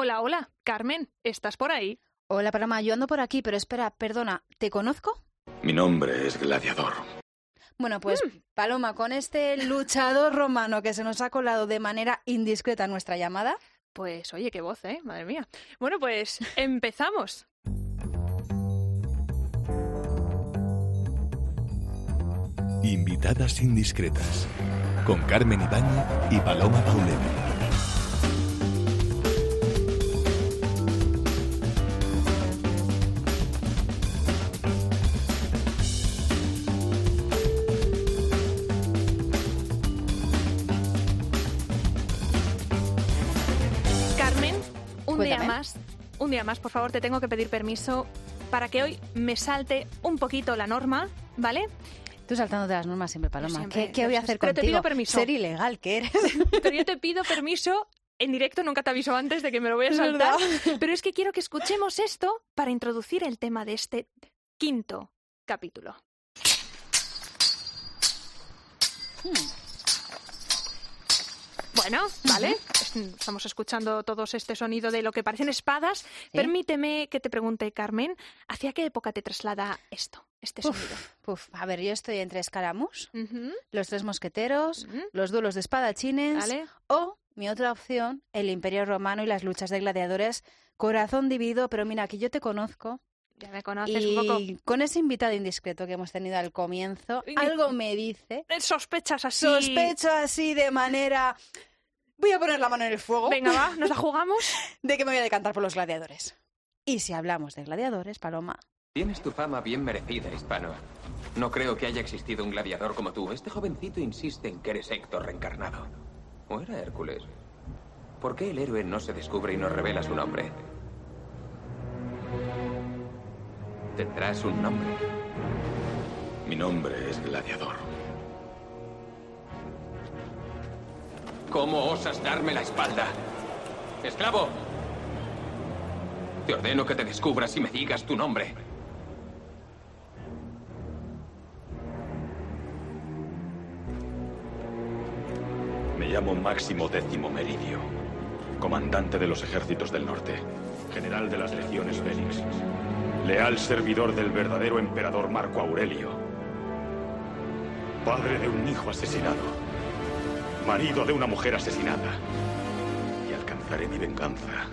Hola, hola, Carmen, ¿estás por ahí? Hola, Paloma, yo ando por aquí, pero espera, perdona, ¿te conozco? Mi nombre es Gladiador. Bueno, pues Mm. Paloma, con este luchador romano que se nos ha colado de manera indiscreta nuestra llamada, Pues oye, qué voz, ¿eh? Madre mía. Bueno, pues empezamos. Invitadas indiscretas con Carmen Ibáñez y Paloma Paulero. Un día más, un día más, por favor, te tengo que pedir permiso para que hoy me salte un poquito la norma, ¿vale? tú saltando de las normas siempre, Paloma. siempre, ¿Qué, qué voy a hacer pero te contigo? pido permiso. Ser ilegal que eres. Pero yo te pido permiso en directo, nunca te aviso antes de que me lo voy a saltar. Pero es que quiero que escuchemos esto para introducir el tema de este quinto capítulo. Bueno, vale. Es- Estamos escuchando todos este sonido de lo que parecen espadas. Permíteme que te pregunte, Carmen, ¿hacia qué época te traslada esto, este sonido? Uf, a ver, yo estoy entre Escaramus, Ujú, los tres mosqueteros, los duelos de espadachines ¿Vale? o mi otra opción, el Imperio Romano y las luchas de gladiadores. Corazón dividido, pero mira, que yo te conozco Ya me conoces un poco. y con ese invitado indiscreto que hemos tenido al comienzo, Y- algo me dice Eh, Sospechas así. Sospecho así de manera... Voy a poner la mano en el fuego Venga, va, ¿nos la jugamos? de que me voy a decantar por los gladiadores. Y si hablamos de gladiadores, Paloma, Tienes tu fama bien merecida, hispano. No creo que haya existido un gladiador como tú. Este jovencito insiste en que eres Héctor reencarnado. ¿O era Hércules? ¿Por qué el héroe no se descubre y nos revela su nombre? Tendrás un nombre. Mi nombre es Gladiador. ¿Cómo osas darme la espalda? ¡Esclavo! Te ordeno que te descubras y me digas tu nombre. Me llamo Máximo Décimo Meridio, comandante de los ejércitos del norte, general de las legiones Félix, leal servidor del verdadero emperador Marco Aurelio, padre de un hijo asesinado, marido de una mujer asesinada, y alcanzaré mi venganza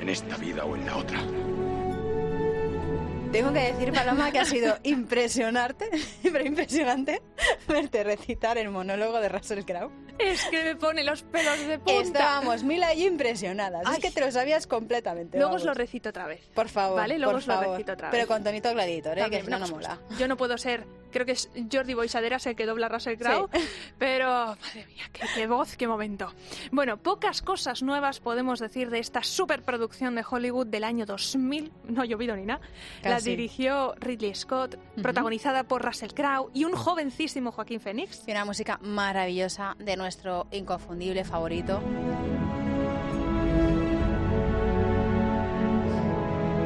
en esta vida o en la otra. Tengo que decir, Paloma, que ha sido impresionante, pero impresionante, verte recitar el monólogo de Russell Crowe. Es que me pone los pelos de punta. Estábamos Mila y yo impresionadas. Ay. Es que te lo sabías completamente. Luego vamos. os lo recito otra vez. Por favor. Vale, luego por os lo recito otra vez. Pero con tonito gladiator, ¿eh? También, que no, no mola. Yo no puedo ser, creo que es Jordi Boisaderas el que dobla a Russell Crowe, pero madre mía, qué, qué voz, qué momento. Bueno, pocas cosas nuevas podemos decir de esta superproducción de Hollywood del año 2000. No ha llovido ni nada. La dirigió Ridley Scott, protagonizada por Russell Crowe y un jovencísimo Joaquín Phoenix. Y una música maravillosa de nuestro inconfundible favorito.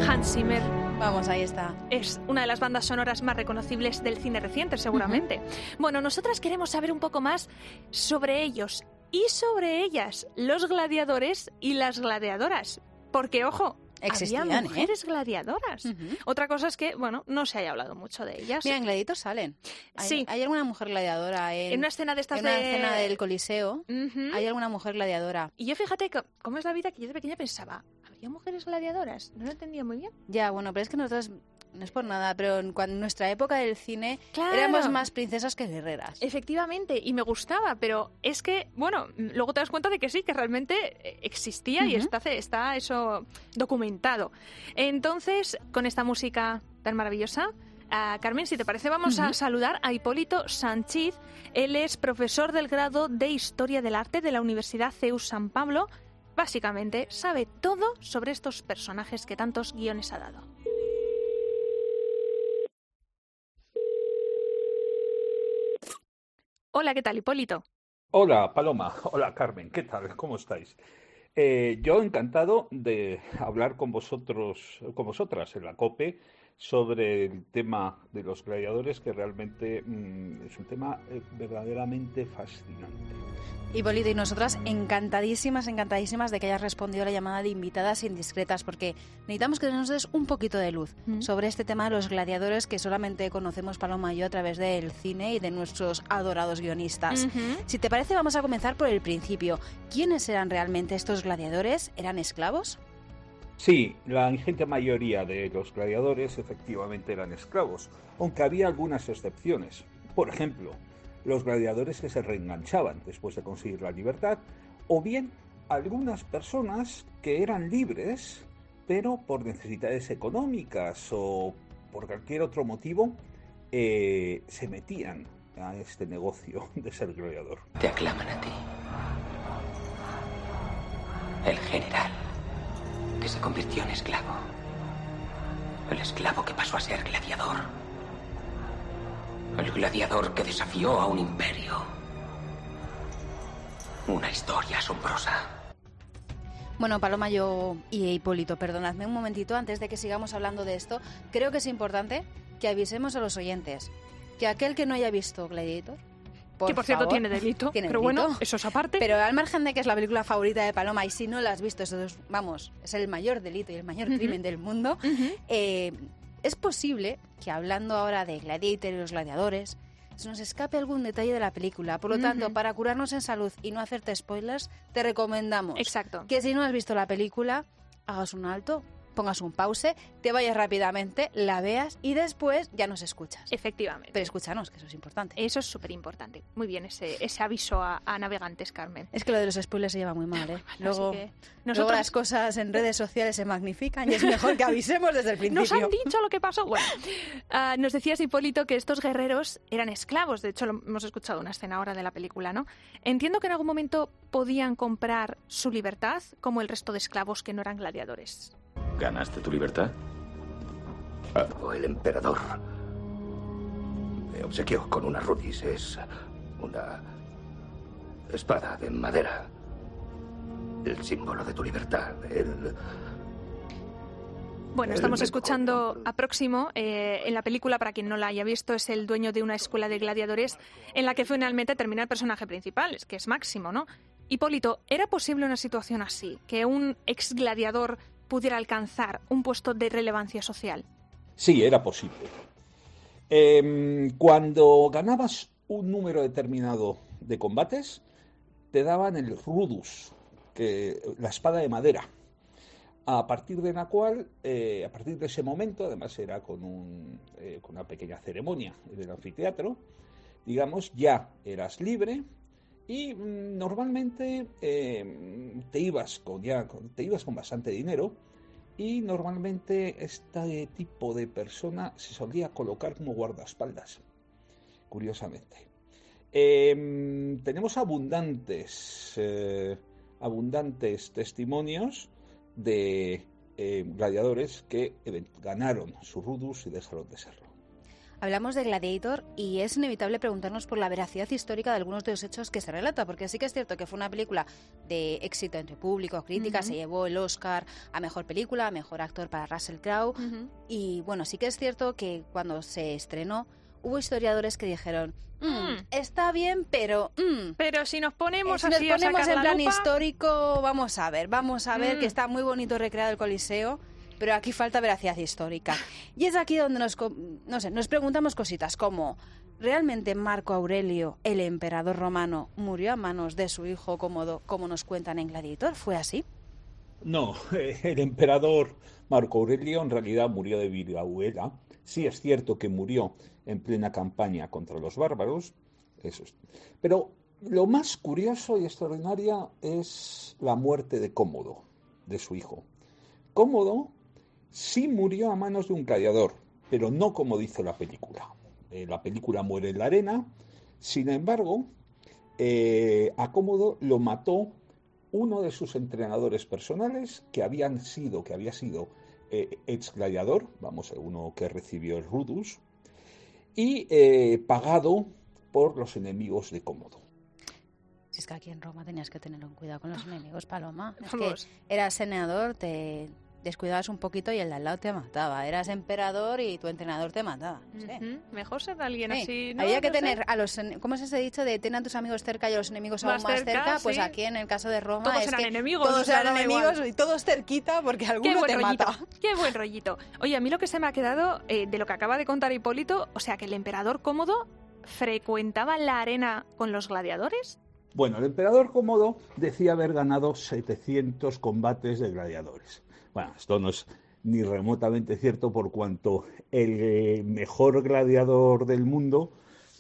Hans Zimmer Vamos, ahí está. es una de las bandas sonoras más reconocibles del cine reciente, seguramente. Bueno, nosotras queremos saber un poco más sobre ellos y sobre ellas, los gladiadores y las gladiadoras. Porque, ojo, Existían, había ¿eh? mujeres gladiadoras. Otra cosa es que, bueno, no se haya hablado mucho de ellas. Mira, en Gladiator salen. Hay, Sí. ¿Hay alguna mujer gladiadora en, en una escena de estas en una de... escena del Coliseo? ¿Hay alguna mujer gladiadora? Y yo fíjate cómo es la vida que yo de pequeña pensaba, ¿habría mujeres gladiadoras? No lo entendía muy bien. Ya, bueno, pero es que nosotros, no es por nada, pero en, cuando, en nuestra época del cine Claro. éramos más princesas que guerreras. Efectivamente, y me gustaba, pero es que, bueno, luego te das cuenta de que sí, que realmente eh, existía y está, está eso documentado. Entonces, con esta música tan maravillosa, Carmen, si te parece, vamos a saludar a Hipólito Sanchiz. Él es profesor del grado de Historia del Arte de la Universidad CEU San Pablo. Básicamente, sabe todo sobre estos personajes que tantos guiones ha dado. Hola, ¿qué tal, Hipólito? Hola, Paloma. Hola, Carmen. ¿Qué tal? ¿Cómo estáis? Eh, yo encantado de hablar con vosotros, con vosotras en la COPE sobre el tema de los gladiadores, que realmente mm, es un tema eh, verdaderamente fascinante. Hipólito y nosotras encantadísimas, encantadísimas de que hayas respondido a la llamada de invitadas indiscretas, porque necesitamos que nos des un poquito de luz Mm. sobre este tema de los gladiadores que solamente conocemos Paloma y yo a través del cine y de nuestros adorados guionistas. Si te parece, vamos a comenzar por el principio. ¿Quiénes eran realmente estos gladiadores? ¿Eran esclavos? Sí, la ingente mayoría de los gladiadores efectivamente eran esclavos, aunque había algunas excepciones. Por ejemplo, los gladiadores que se reenganchaban después de conseguir la libertad, o bien algunas personas que eran libres, pero por necesidades económicas o por cualquier otro motivo, eh, se metían a este negocio de ser gladiador. Te aclaman a ti. El general que se convirtió en esclavo. El esclavo que pasó a ser gladiador. El gladiador que desafió a un imperio. Una historia asombrosa. Bueno, Paloma, yo y Hipólito, perdonadme un momentito antes de que sigamos hablando de esto. Creo que es importante que avisemos a los oyentes que aquel que no haya visto Gladiator, por que por cierto tiene delito, tiene pero delito. bueno, eso es aparte. Pero al margen de que es la película favorita de Paloma y si no la has visto, eso es, vamos, es el mayor delito y el mayor crimen del mundo, eh, es posible que hablando ahora de Gladiator y los gladiadores, se nos escape algún detalle de la película. Por lo tanto, para curarnos en salud y no hacerte spoilers, te recomendamos Exacto. que si no has visto la película, hagas un alto, pongas un pause, te vayas rápidamente, la veas y después ya nos escuchas. Efectivamente. Pero escúchanos, que eso es importante. Eso es súper importante. Muy bien, ese, ese aviso a, a navegantes, Carmen. Es que lo de los spoilers se lleva muy mal, ¿eh? Luego, Así que luego nosotros las cosas en redes sociales se magnifican y es mejor que avisemos desde el nos principio. han dicho lo que pasó. Bueno, ah, nos decías, Hipólito, que estos guerreros eran esclavos. De hecho, lo, hemos escuchado una escena ahora de la película, ¿no? Entiendo que en algún momento podían comprar su libertad como el resto de esclavos que no eran gladiadores. ¿Ganaste tu libertad? O el emperador me obsequió con una rudis. Es una espada de madera. El símbolo de tu libertad. El... Bueno, estamos escuchando a Próximo. eh, en la película, para quien no la haya visto, es el dueño de una escuela de gladiadores en la que finalmente termina el personaje principal, es que es Máximo, ¿no? Hipólito, ¿era posible una situación así? Que un ex gladiador pudiera alcanzar un puesto de relevancia social. Sí, era posible. Em, cuando ganabas un número determinado de combates, te daban el rudus, que, la espada de madera, a partir de la cual, eh, a partir de ese momento, además era con, eh, con una pequeña ceremonia en el anfiteatro, digamos, ya eras libre y mm, normalmente eh, te ibas con ya te ibas con bastante dinero y normalmente este tipo de persona se solía colocar como guardaespaldas, curiosamente. Em, tenemos abundantes, eh, abundantes testimonios de eh, gladiadores que ganaron su rudus y dejaron de serlo. Hablamos de Gladiator y es inevitable preguntarnos por la veracidad histórica de algunos de los hechos que se relata, porque sí que es cierto que fue una película de éxito entre público, crítica, Ujú. se llevó el Oscar a Mejor Película, a Mejor Actor para Russell Crowe, y bueno, sí que es cierto que cuando se estrenó hubo historiadores que dijeron, "Mm, Mm. está bien, pero... mm, Pero si nos ponemos si nos así ponemos en la plan lupa, histórico, vamos a ver, vamos a ver Mm. que está muy bonito recreado el Coliseo, pero aquí falta veracidad histórica. Y es aquí donde nos, no sé, nos preguntamos cositas como, ¿realmente Marco Aurelio, el emperador romano, murió a manos de su hijo Cómodo, como nos cuentan en Gladiator? ¿Fue así? No, el emperador Marco Aurelio en realidad murió de viruela. Sí es cierto que murió en plena campaña contra los bárbaros, eso es. Pero lo más curioso y extraordinario es la muerte de Cómodo, de su hijo. Cómodo sí murió a manos de un gladiador, pero no como dice la película. Eh, la película muere en la arena, sin embargo, eh, a Cómodo lo mató uno de sus entrenadores personales que habían sido, que había sido eh, ex gladiador, vamos, uno que recibió el Rudus, y eh, pagado por los enemigos de Cómodo. Si es que aquí en Roma tenías que tener un cuidado con los enemigos, Paloma. Es que eras senador, te, descuidabas un poquito y el de al lado te mataba. Eras emperador y tu entrenador te mataba. no sé. Ujú, Mejor ser alguien Sí, así. ¿no? Había que No sé. tener a los, ¿cómo es ese dicho de ten a tus amigos cerca y a los enemigos aún Más más cerca, cerca? Pues sí. aquí en el caso de Roma Todos es eran que enemigos, todos eran enemigos igual. y todos cerquita porque Qué alguno buen te rollito, mata. qué buen rollito. Oye, a mí lo que se me ha quedado eh, de lo que acaba de contar Hipólito, o sea, que el emperador cómodo frecuentaba la arena con los gladiadores. Bueno, el emperador Cómodo decía haber ganado 700 combates de gladiadores. Bueno, esto no es ni remotamente cierto por cuanto el mejor gladiador del mundo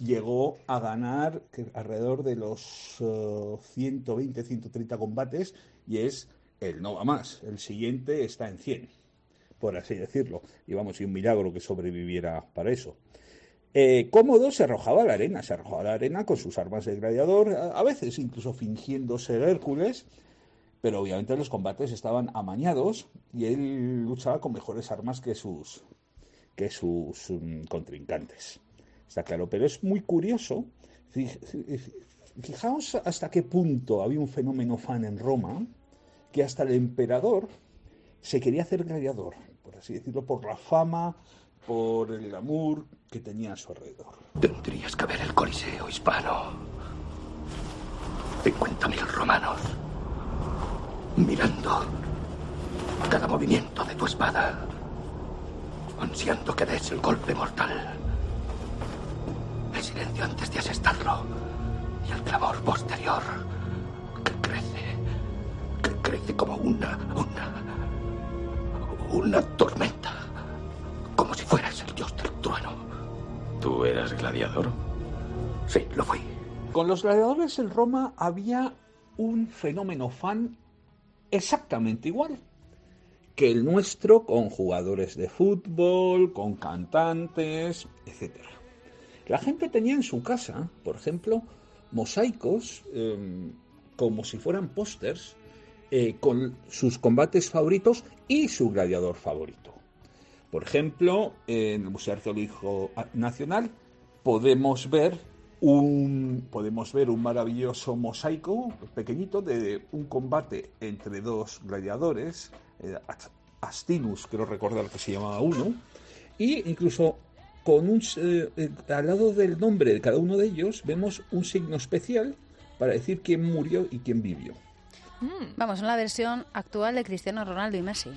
llegó a ganar alrededor de los eh, 120, 130 combates y es el no va más. El siguiente está en 100, por así decirlo. Y vamos, y un milagro que sobreviviera para eso. Eh, Cómodo se arrojaba a la arena, se arrojaba a la arena con sus armas de gladiador, a, a veces incluso fingiendo ser Hércules, pero obviamente los combates estaban amañados y él luchaba con mejores armas que sus, que sus mm, contrincantes. Está claro, pero es muy curioso. Fij- fij- Fijaos hasta qué punto había un fenómeno fan en Roma que hasta el emperador se quería hacer gladiador, por así decirlo, por la fama, por el glamour que tenía a su alrededor. Tendrías que ver el Coliseo hispano. 50.000 romanos. Mirando cada movimiento de tu espada. Ansiando que des el golpe mortal. El silencio antes de asestarlo. Y el clamor posterior. Que crece. Que crece como una. una. una tormenta. Como si fueras el dios del trueno. ¿Tú eras gladiador? Sí, lo fui. Con los gladiadores en Roma había un fenómeno fan exactamente igual que el nuestro con jugadores de fútbol, con cantantes, etc. La gente tenía en su casa, por ejemplo, mosaicos eh, como si fueran pósters eh, con sus combates favoritos y su gladiador favorito. Por ejemplo, en el Museo Arqueológico Nacional podemos ver un, podemos ver un maravilloso mosaico pequeñito de un combate entre dos gladiadores, eh, Astinus, creo recordar que se llamaba uno, y incluso con un, eh, eh, al lado del nombre de cada uno de ellos vemos un signo especial para decir quién murió y quién vivió. Mm, Vamos, una versión actual de Cristiano Ronaldo y Messi.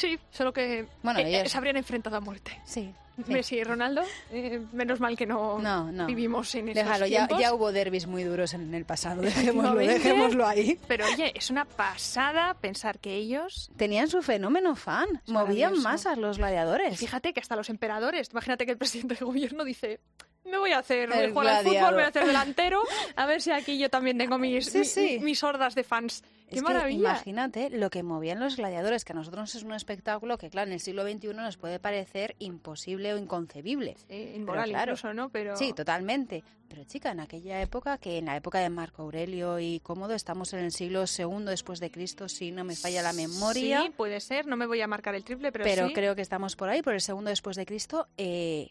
Sí, solo que Bueno, eh, eh, ellos- se habrían enfrentado a muerte. Sí. sí. Messi y Ronaldo, eh, menos mal que no, No, no. vivimos en esos Déjalo, ya, ya hubo derbis muy duros en el pasado. Dejémoslo, dejémoslo ahí. Pero oye, es una pasada pensar que ellos... Tenían su fenómeno fan. Movían masas los gladiadores. Fíjate que hasta los emperadores, imagínate que el presidente del gobierno dice... Me voy a hacer, voy a jugar al fútbol, voy a hacer delantero, a ver si aquí yo también tengo mis, Sí, mi- sí. mis hordas de fans. ¡Qué Es que maravilla! imagínate lo que movían los gladiadores, que a nosotros es un espectáculo que, claro, en el siglo XXI nos puede parecer imposible o inconcebible. Sí, inmoral Pero claro. incluso, ¿no? Pero... Sí, totalmente. Pero chica, en aquella época, que en la época de Marco Aurelio y Cómodo, estamos en el siglo II después de Cristo, si no me falla la memoria. Sí, puede ser, no me voy a marcar el triple, pero, pero sí. creo que estamos por ahí, por el segundo después de Cristo. eh,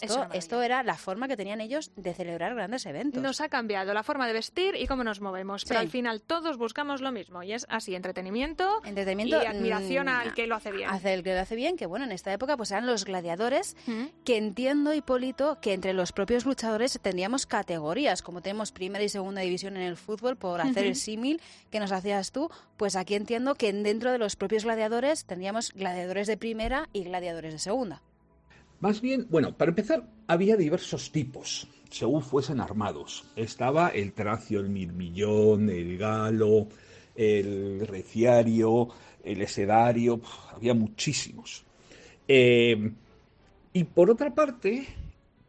esto, esto era la forma que tenían ellos de celebrar grandes eventos. Nos ha cambiado la forma de vestir y cómo nos movemos, pero al final todos buscamos lo mismo y es así, entretenimiento, Entretenimiento y admiración mm, al que lo hace bien. Hace el que lo hace bien, que bueno, en esta época pues eran los gladiadores, ¿Mm? que entiendo, Hipólito, que entre los propios luchadores tendríamos categorías, como tenemos primera y segunda división en el fútbol, por hacer el símil que nos hacías tú, pues aquí entiendo que dentro de los propios gladiadores tendríamos gladiadores de primera y gladiadores de segunda. Más bien, bueno, para empezar, había diversos tipos, según fuesen armados. Estaba el tracio, el mirmillón, el galo, el reciario, el esedario, había muchísimos. Eh, y por otra parte,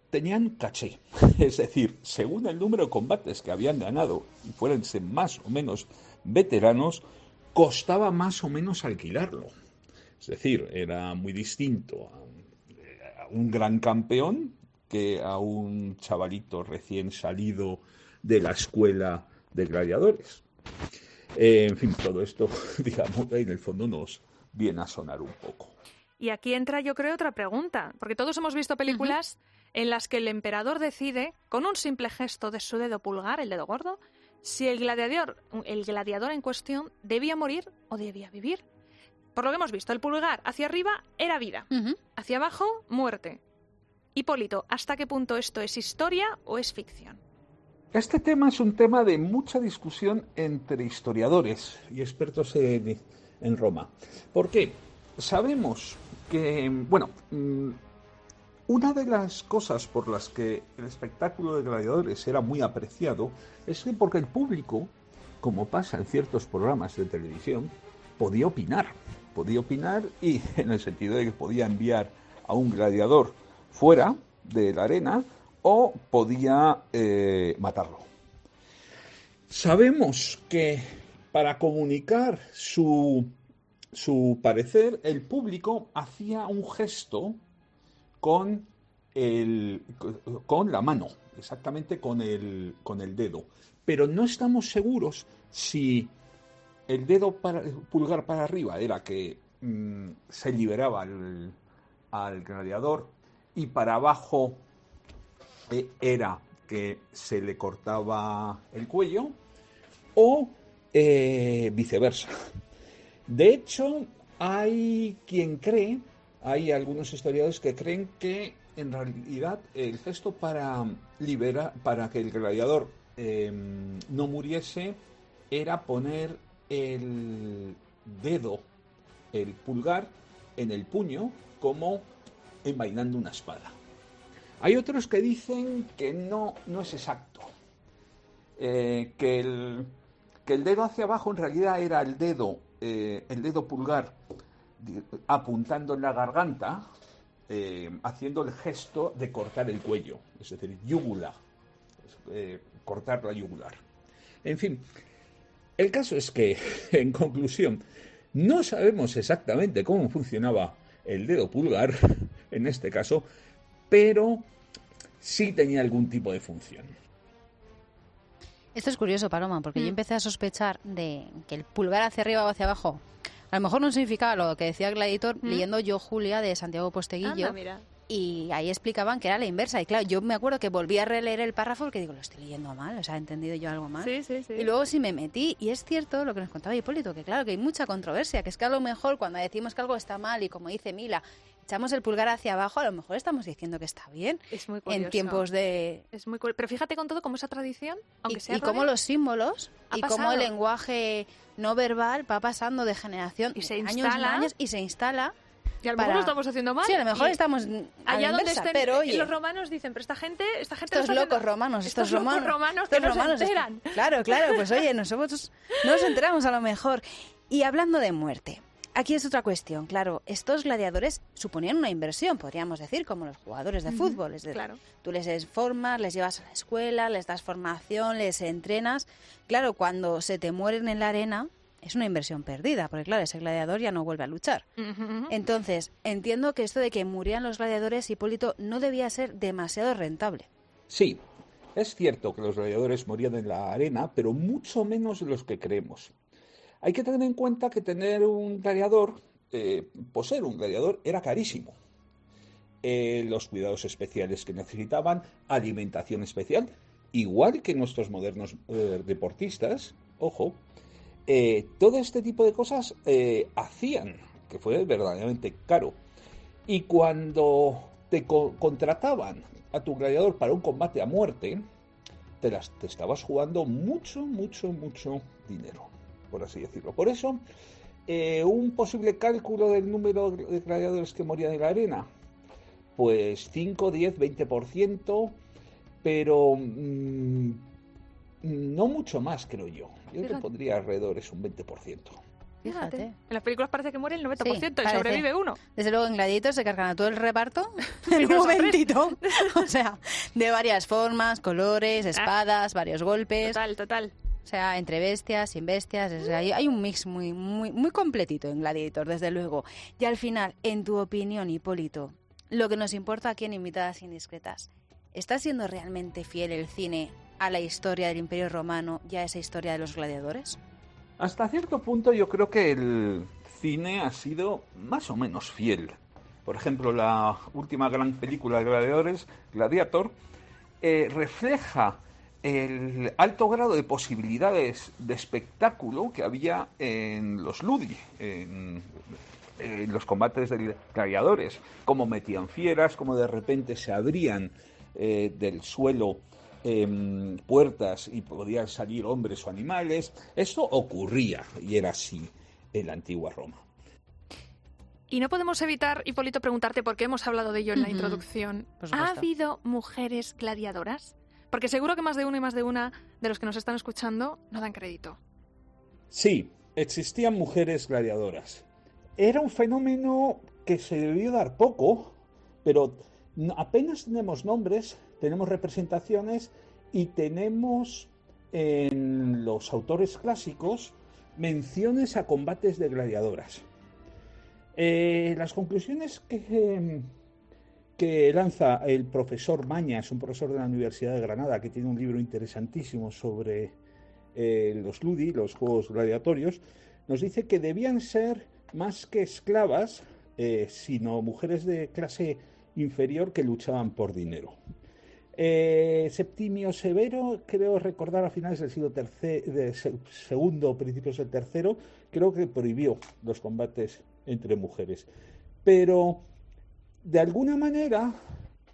tenían caché, es decir, según el número de combates que habían ganado y fueranse más o menos veteranos, costaba más o menos alquilarlo. Es decir, era muy distinto un, gran campeón que a un chavalito recién salido de la escuela de gladiadores. Eh, en fin, todo esto, digamos, en el fondo nos viene a sonar un poco. Y aquí entra, yo creo, otra pregunta, porque todos hemos visto películas en las que el emperador decide, con un simple gesto de su dedo pulgar, el dedo gordo, si el gladiador, el gladiador en cuestión debía morir o debía vivir. Por lo que hemos visto, el pulgar hacia arriba era vida, hacia abajo muerte. Hipólito, ¿hasta qué punto esto es historia o es ficción? Este tema es un tema de mucha discusión entre historiadores y expertos en, en Roma. ¿Por qué? Sabemos que, bueno, mm, una de las cosas por las que el espectáculo de gladiadores era muy apreciado es que porque el público, como pasa en ciertos programas de televisión, podía opinar. Podía opinar y en el sentido de que podía enviar a un gladiador fuera de la arena o podía eh, matarlo. Sabemos que para comunicar su, su parecer, el público hacía un gesto con, el, con la mano, exactamente con el, con el dedo. Pero no estamos seguros si el dedo para, pulgar para arriba era que mm, se liberaba al, gladiador y para abajo eh, era que se le cortaba el cuello o eh, viceversa. De hecho, hay quien cree, hay algunos historiadores que creen que en realidad el gesto para liberar, para que el gladiador eh, no muriese, era poner el dedo, el pulgar, en el puño, como envainando una espada. Hay otros que dicen que no, no es exacto. Eh, que, el, que el dedo hacia abajo en realidad era el dedo, eh, el dedo pulgar apuntando en la garganta, eh, haciendo el gesto de cortar el cuello, es decir, yugular, eh, cortar la yugular. En fin, el caso es que, en conclusión, no sabemos exactamente cómo funcionaba el dedo pulgar, en este caso, pero sí tenía algún tipo de función. Esto es curioso, Paloma, porque yo Mm. empecé a sospechar de que el pulgar hacia arriba o hacia abajo a lo mejor no significaba lo que decía Gladiator Mm. leyendo yo Julia de Santiago Posteguillo Anda, mira. Y ahí explicaban que era la inversa. Y claro, yo me acuerdo que volví a releer el párrafo porque digo, lo estoy leyendo mal, o sea, he entendido yo algo mal. Sí, sí, sí. Y luego sí me metí, y es cierto lo que nos contaba Hipólito, que claro, que hay mucha controversia, que es que a lo mejor cuando decimos que algo está mal y como dice Mila, echamos el pulgar hacia abajo, a lo mejor estamos diciendo que está bien es muy curioso. en tiempos de... Es muy curioso. Pero fíjate con todo como esa tradición, aunque Y, sea y cómo los símbolos y cómo el lenguaje no verbal va pasando de generación Y se años instala. años y se instala. Y a lo para- mejor lo estamos haciendo mal. Sí, a lo mejor y estamos a la Allá donde inversa, estén pero oye, los romanos dicen, pero esta gente, esta gente estos locos haciendo- romanos, estos, romanos, romanos que estos se romanos, enteran. Claro, claro, pues oye, nosotros no nos enteramos a lo mejor. Y hablando de muerte, aquí es otra cuestión, claro, estos gladiadores suponían una inversión, podríamos decir, como los jugadores de fútbol, es decir, Claro. tú les formas, les llevas a la escuela, les das formación, les entrenas. Claro, cuando se te mueren en la arena, es una inversión perdida, porque claro, ese gladiador ya no vuelve a luchar. Entonces, entiendo que esto de que murieran los gladiadores, Hipólito, no debía ser demasiado rentable. Sí, es cierto que los gladiadores morían en la arena, pero mucho menos de los que creemos. Hay que tener en cuenta que tener un gladiador, eh, poseer un gladiador, era carísimo. Eh, los cuidados especiales que necesitaban, alimentación especial, igual que nuestros modernos eh, deportistas, ojo, eh, todo este tipo de cosas eh, hacían que fue verdaderamente caro. Y cuando te co- contrataban a tu gladiador para un combate a muerte, te, las, te estabas jugando mucho, mucho, mucho dinero, por así decirlo. Por eso, eh, un posible cálculo del número de gladiadores que morían en la arena, pues 5, 10, 20%, pero mm, no mucho más, creo yo. Yo te Fíjate. pondría alrededor es un 20%. Fíjate. Fíjate. En las películas parece que muere el 90% y parece. sobrevive uno. Desde luego en Gladiator se cargan a todo el reparto Sí, en un momentito. O sea, de varias formas, colores, espadas, varios golpes. Total, total. O sea, entre bestias, sin bestias. o sea, hay, hay un mix muy, muy, muy completito en Gladiator, desde luego. Y al final, en tu opinión, Hipólito, lo que nos importa aquí en Invitadas Indiscretas, ¿está siendo realmente fiel el cine a la historia del Imperio Romano y a esa historia de los gladiadores? Hasta cierto punto yo creo que el cine ha sido más o menos fiel. Por ejemplo, la última gran película de Gladiadores, Gladiator, eh, refleja el alto grado de posibilidades de espectáculo que había en los Ludi, en, los combates de gladiadores, cómo metían fieras, cómo de repente se abrían eh, del suelo em, puertas y podían salir hombres o animales. Esto ocurría y era así en la antigua Roma. Y no podemos evitar, Hipólito, preguntarte por qué hemos hablado de ello en la introducción. ¿Ha habido mujeres gladiadoras? Porque seguro que más de uno y más de una de los que nos están escuchando no dan crédito. Sí, existían mujeres gladiadoras. Era un fenómeno que se debió dar poco, pero apenas tenemos nombres, tenemos representaciones y tenemos en los autores clásicos menciones a combates de gladiadoras. Eh, las conclusiones que, que lanza el profesor Mañas, un profesor de la Universidad de Granada, que tiene un libro interesantísimo sobre eh, los Ludi, los juegos gladiatorios, nos dice que debían ser más que esclavas, eh, sino mujeres de clase inferior que luchaban por dinero. Septimio Severo, creo recordar a finales del siglo tercero, segundo, principios del tercero, creo que prohibió los combates entre mujeres. Pero, de alguna manera,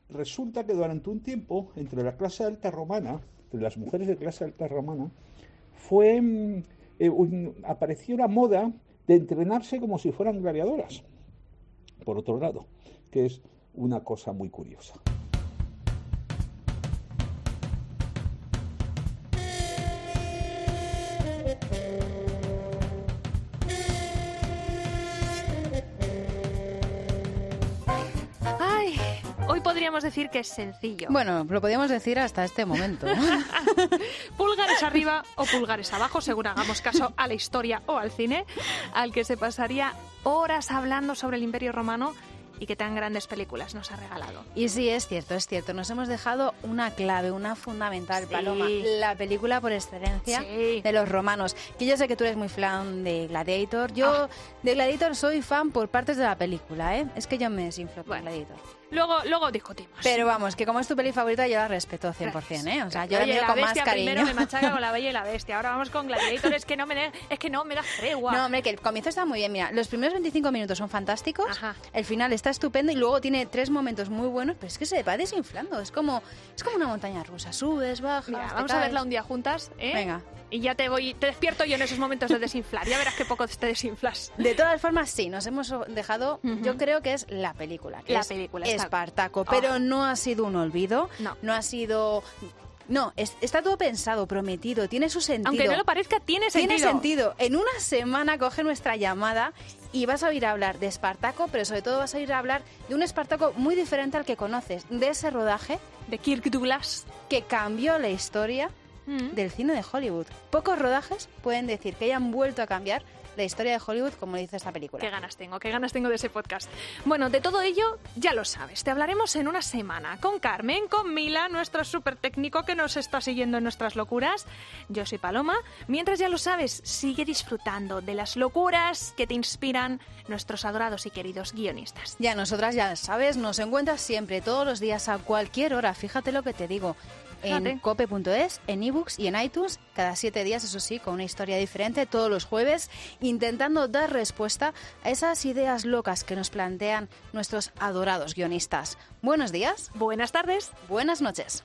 resulta que durante un tiempo, entre la clase alta romana, entre las mujeres de clase alta romana, fue, mm, eh, apareció la moda de entrenarse como si fueran gladiadoras, por otro lado, que es una cosa muy curiosa. Podríamos decir que es sencillo. Bueno, lo podríamos decir hasta este momento. pulgares arriba o pulgares abajo, según hagamos caso a la historia o al cine, al que se pasaría horas hablando sobre el Imperio Romano y que tan grandes películas nos ha regalado. Y sí, es cierto, es cierto. Nos hemos dejado una clave, una fundamental, Paloma. La película por excelencia de los romanos. Que yo sé que tú eres muy fan de Gladiator. Yo ah. de Gladiator soy fan por partes de la película, ¿eh? Es que yo me desinflo con Gladiator. Luego, luego discutimos. Pero vamos, que como es tu peli favorita, yo la respeto 100%, ¿eh? O sea, yo la miro con más cariño. primero me machaca con La Bella y la Bestia. Ahora vamos con Gladiator. Es que no me, es que no me da tregua. No, hombre, que el comienzo está muy bien. Mira, los primeros 25 minutos son fantásticos. Ajá. El final está estupendo y luego tiene tres momentos muy buenos, pero es que se va desinflando. Es como, es como una montaña rusa. Subes, bajas. vamos a verla un día juntas, ¿eh? Venga y ya te voy, te despierto yo en esos momentos de desinflar. Ya verás qué poco te desinflas. De todas formas, sí, nos hemos dejado, yo creo que es la película. Que la es película. Espartaco, pero ah. no ha sido un olvido. No. No ha sido no, está todo pensado, prometido, tiene su sentido. Aunque no lo parezca, tiene sentido. Tiene sentido. En una semana coge nuestra llamada y vas a oír hablar de Espartaco, pero sobre todo vas a oír hablar de un Espartaco muy diferente al que conoces, de ese rodaje. De Kirk Douglas. Que cambió la historia Mm. del cine de Hollywood. Pocos rodajes pueden decir que hayan vuelto a cambiar la historia de Hollywood, como dice esta película. Qué ganas tengo, qué ganas tengo de ese podcast. Bueno, de todo ello ya lo sabes. Te hablaremos en una semana con Carmen, con Mila, nuestro súper técnico que nos está siguiendo en nuestras locuras. Yo soy Paloma. Mientras ya lo sabes, sigue disfrutando de las locuras que te inspiran nuestros adorados y queridos guionistas. Ya nosotras ya sabes, nos encuentras siempre, todos los días, a cualquier hora. Fíjate lo que te digo en cope.es, en ebooks y en iTunes, cada siete días, eso sí, con una historia diferente, todos los jueves, intentando dar respuesta a esas ideas locas que nos plantean nuestros adorados guionistas. Buenos días. Buenas tardes. Buenas noches.